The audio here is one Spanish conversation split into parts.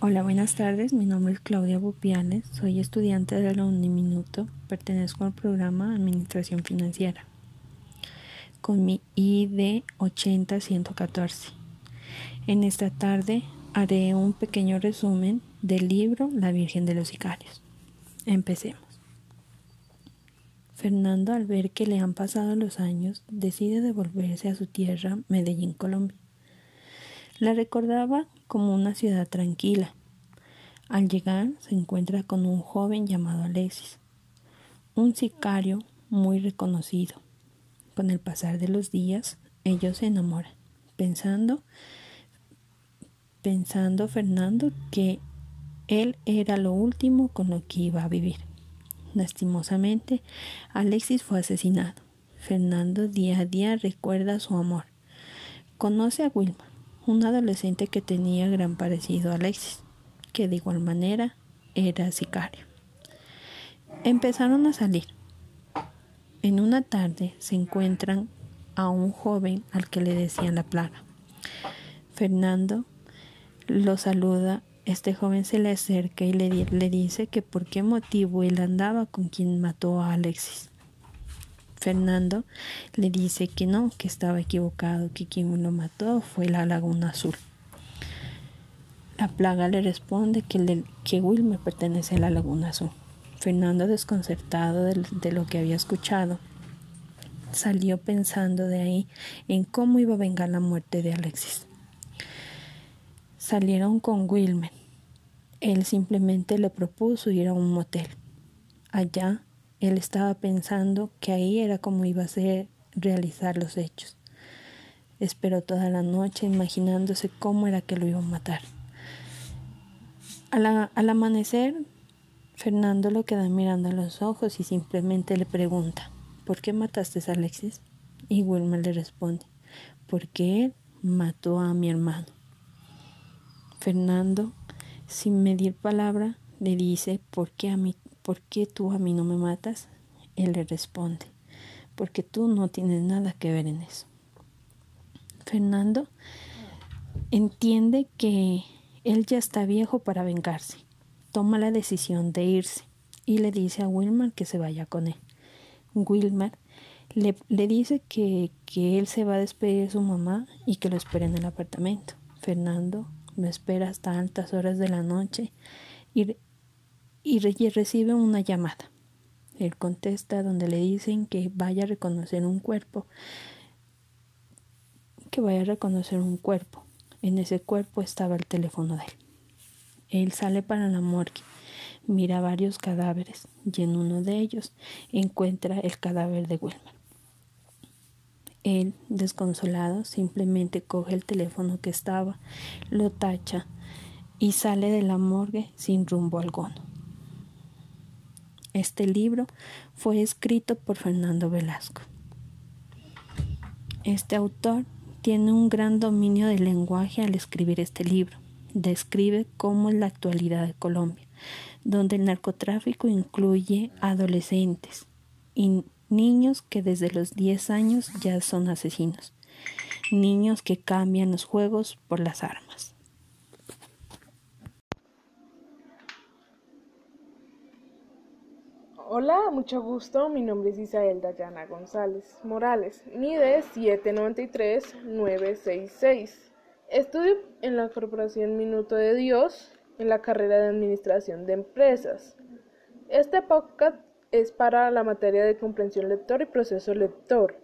Hola, buenas tardes. Mi nombre es Claudia Bupiales. Soy estudiante de la Uniminuto. Pertenezco al programa Administración Financiera con mi ID 80114. En esta tarde haré un pequeño resumen del libro La Virgen de los Sicarios. Empecemos. Fernando, al ver que le han pasado los años, decide devolverse a su tierra, Medellín, Colombia. La recordaba como una ciudad tranquila. Al llegar se encuentra con un joven llamado Alexis, un sicario muy reconocido. Con el pasar de los días, ellos se enamoran, pensando, pensando Fernando que él era lo último con lo que iba a vivir. Lastimosamente, Alexis fue asesinado. Fernando día a día recuerda su amor. Conoce a Wilma, un adolescente que tenía gran parecido a Alexis, que de igual manera era sicario. Empezaron a salir. En una tarde se encuentran a un joven al que le decían la plaga. Fernando lo saluda, este joven se le acerca y le, le dice que por qué motivo él andaba con quien mató a Alexis. Fernando le dice que no, que estaba equivocado, que quien lo mató fue la Laguna Azul. La plaga le responde que, que Wilmer pertenece a la Laguna Azul. Fernando, desconcertado de, de lo que había escuchado, salió pensando de ahí en cómo iba a vengar la muerte de Alexis. Salieron con Wilmer. Él simplemente le propuso ir a un motel. Allá él estaba pensando que ahí era como iba a ser realizar los hechos. Esperó toda la noche imaginándose cómo era que lo iba a matar. Al, al amanecer, Fernando lo queda mirando a los ojos y simplemente le pregunta, ¿por qué mataste a Alexis? Y Wilmer le responde, porque él mató a mi hermano. Fernando, sin medir palabra, le dice, ¿por qué a mí ¿por qué tú a mí no me matas? Él le responde, porque tú no tienes nada que ver en eso. Fernando entiende que él ya está viejo para vengarse. Toma la decisión de irse y le dice a Wilmar que se vaya con él. Wilmar le, dice que, que, él se va a despedir de su mamá y que lo espere en el apartamento. Fernando lo espera hasta altas horas de la noche y y recibe una llamada. Él contesta donde le dicen que vaya a reconocer un cuerpo, que vaya a reconocer un cuerpo. En ese cuerpo estaba el teléfono de él. Él sale para la morgue, mira varios cadáveres y en uno de ellos encuentra el cadáver de Wilmer. Él, desconsolado, simplemente coge el teléfono que estaba, lo tacha y sale de la morgue sin rumbo alguno. Este libro fue escrito por Fernando Velasco. Este autor tiene un gran dominio del lenguaje al escribir este libro. Describe cómo es la actualidad de Colombia, donde el narcotráfico incluye adolescentes y niños que desde los 10 años ya son asesinos, niños que cambian los juegos por las armas. Hola, mucho gusto. Mi nombre es Isabel Dayana González Morales. Mi ID es 793966. Estudio en la Corporación Minuto de Dios en la carrera de Administración de Empresas. Este podcast es para la materia de comprensión lector y proceso lector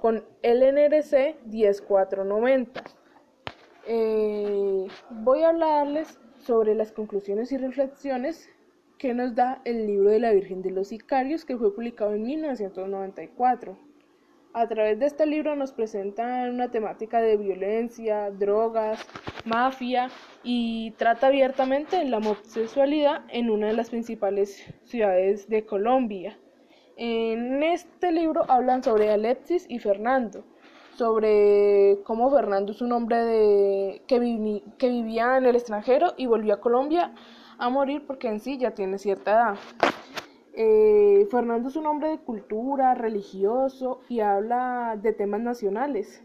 con LNRC 10490. Eh, voy a hablarles sobre las conclusiones y reflexiones que nos da el libro de la Virgen de los Sicarios que fue publicado en 1994. A través de este libro nos presentan una temática de violencia, drogas, mafia y trata abiertamente la homosexualidad en una de las principales ciudades de Colombia. En este libro hablan sobre Alexis y Fernando, sobre cómo Fernando es un hombre de, que, que vivía en el extranjero y volvió a Colombia a morir porque en sí ya tiene cierta edad. Eh, Fernando es un hombre de cultura, religioso y habla de temas nacionales.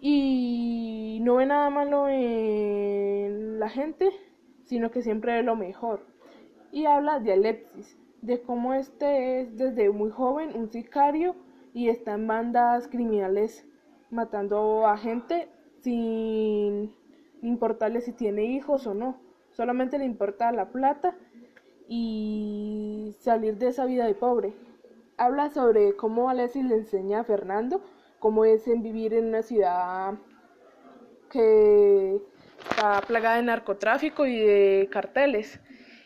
Y no ve nada malo en la gente, sino que siempre ve lo mejor. Y habla de Alexis, de cómo este es desde muy joven un sicario y está en bandas criminales matando a gente sin importarle si tiene hijos o no. Solamente le importa la plata y salir de esa vida de pobre. Habla sobre cómo Alexis le enseña a Fernando cómo es en vivir en una ciudad que está plagada de narcotráfico y de carteles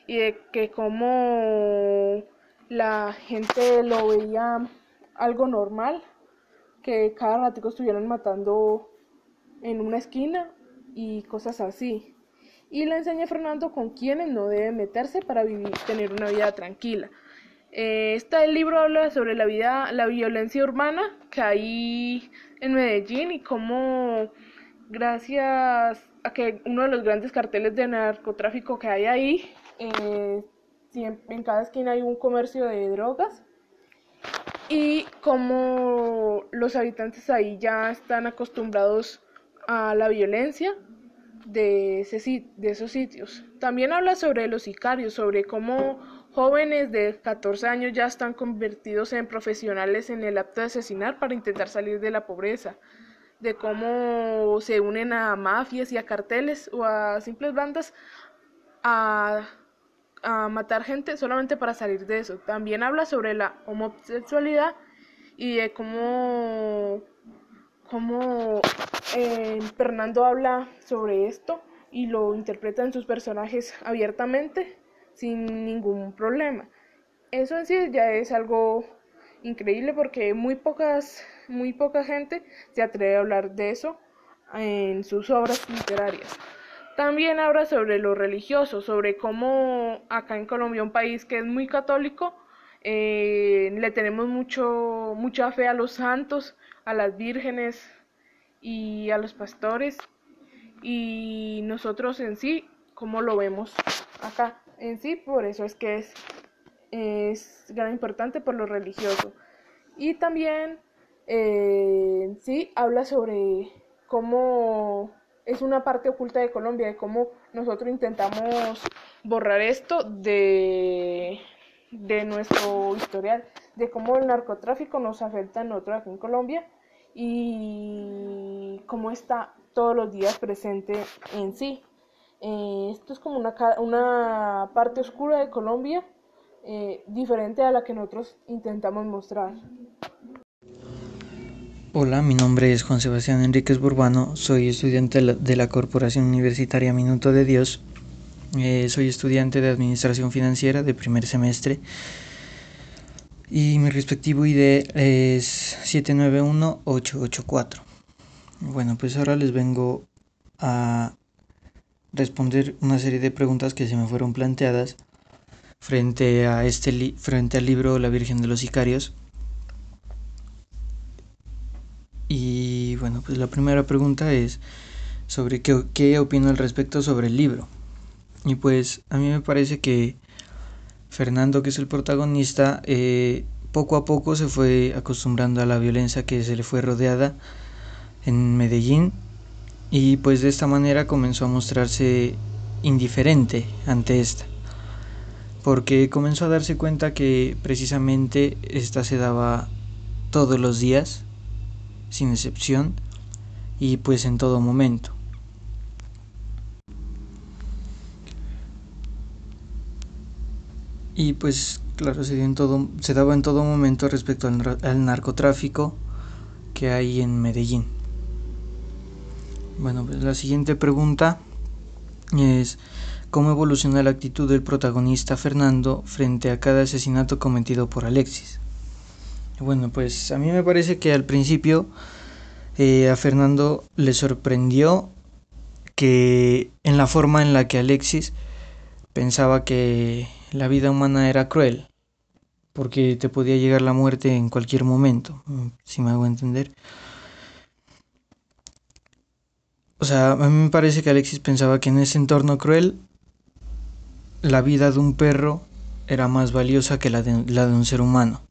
y de que cómo la gente lo veía algo normal que cada ratico estuvieran matando en una esquina y cosas así. Y le enseña a Fernando con quienes no debe meterse para vivir, tener una vida tranquila. Eh, este libro habla sobre la vida, la violencia urbana que hay en Medellín y cómo gracias a que uno de los grandes carteles de narcotráfico que hay ahí, eh, en cada esquina hay un comercio de drogas y como los habitantes ahí ya están acostumbrados a la violencia de, ese, de esos sitios. También habla sobre los sicarios, sobre cómo jóvenes de 14 años ya están convertidos en profesionales en el acto de asesinar para intentar salir de la pobreza, de cómo se unen a mafias y a carteles o a simples bandas a a matar gente solamente para salir de eso. También habla sobre la homosexualidad y de cómo, cómo eh, Fernando habla sobre esto y lo interpreta en sus personajes abiertamente sin ningún problema. Eso en sí ya es algo increíble porque muy pocas muy poca gente se atreve a hablar de eso en sus obras literarias. También habla sobre lo religioso, sobre cómo acá en Colombia, un país que es muy católico, eh, le tenemos mucho, mucha fe a los santos, a las vírgenes y a los pastores. Y nosotros en sí, ¿cómo lo vemos acá? En sí, por eso es que es, es gran importante por lo religioso. Y también, eh, sí, habla sobre cómo es una parte oculta de Colombia, de cómo nosotros intentamos borrar esto de, de nuestro historial, de cómo el narcotráfico nos afecta a nosotros aquí en Colombia y cómo está todos los días presente en sí. Eh, esto es como una, una parte oscura de Colombia, eh, diferente a la que nosotros intentamos mostrar. Hola, mi nombre es Juan Sebastián Enríquez Burbano, soy estudiante de la Corporación Universitaria Minuto de Dios, eh, soy estudiante de Administración Financiera de primer semestre y mi respectivo ID es 791884. Bueno, pues ahora les vengo a responder una serie de preguntas que se me fueron planteadas frente a este frente al libro La Virgen de los Sicarios Y bueno, pues la primera pregunta es sobre qué, qué opino al respecto sobre el libro. Y pues a mí me parece que Fernando, que es el protagonista, eh, poco a poco se fue acostumbrando a la violencia que se le fue rodeada en Medellín y pues de esta manera comenzó a mostrarse indiferente ante esta porque comenzó a darse cuenta que precisamente esta se daba todos los días sin excepción y pues en todo momento. Y pues claro, se, en todo, se daba en todo momento respecto al, al narcotráfico que hay en Medellín. Bueno, pues la siguiente pregunta es cómo evoluciona la actitud del protagonista Fernando frente a cada asesinato cometido por Alexis. Bueno, pues a mí me parece que al principio eh, a Fernando le sorprendió que en la forma en la que Alexis pensaba que la vida humana era cruel, porque te podía llegar la muerte en cualquier momento, si me hago entender. O sea, a mí me parece que Alexis pensaba que en ese entorno cruel la vida de un perro era más valiosa que la de, la de un ser humano.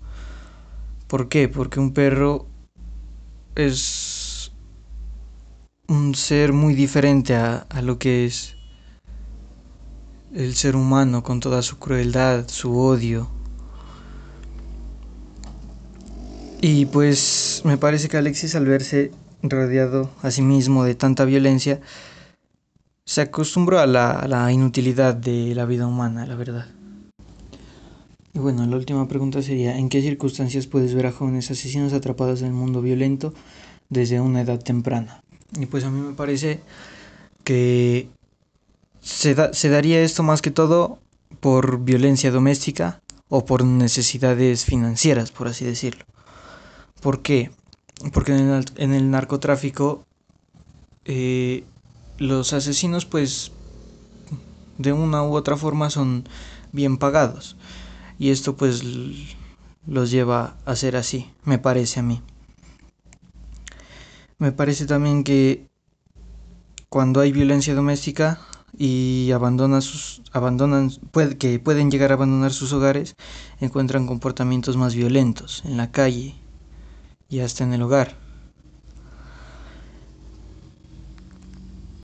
¿Por qué? Porque un perro es un ser muy diferente a, lo que es el ser humano con toda su crueldad, su odio. Y pues me parece que Alexis al verse rodeado a sí mismo de tanta violencia, se acostumbró a la, la inutilidad de la vida humana, la verdad. Y bueno, la última pregunta sería, ¿en qué circunstancias puedes ver a jóvenes asesinos atrapados en el mundo violento desde una edad temprana? Y pues a mí me parece que se, da, se daría esto más que todo por violencia doméstica o por necesidades financieras, por así decirlo. ¿Por qué? Porque en el, en el narcotráfico eh, los asesinos pues de una u otra forma son bien pagados y esto pues los lleva a ser así, me parece a mí. Me parece también que cuando hay violencia doméstica y abandonan sus abandonan que pueden llegar a abandonar sus hogares, encuentran comportamientos más violentos en la calle y hasta en el hogar.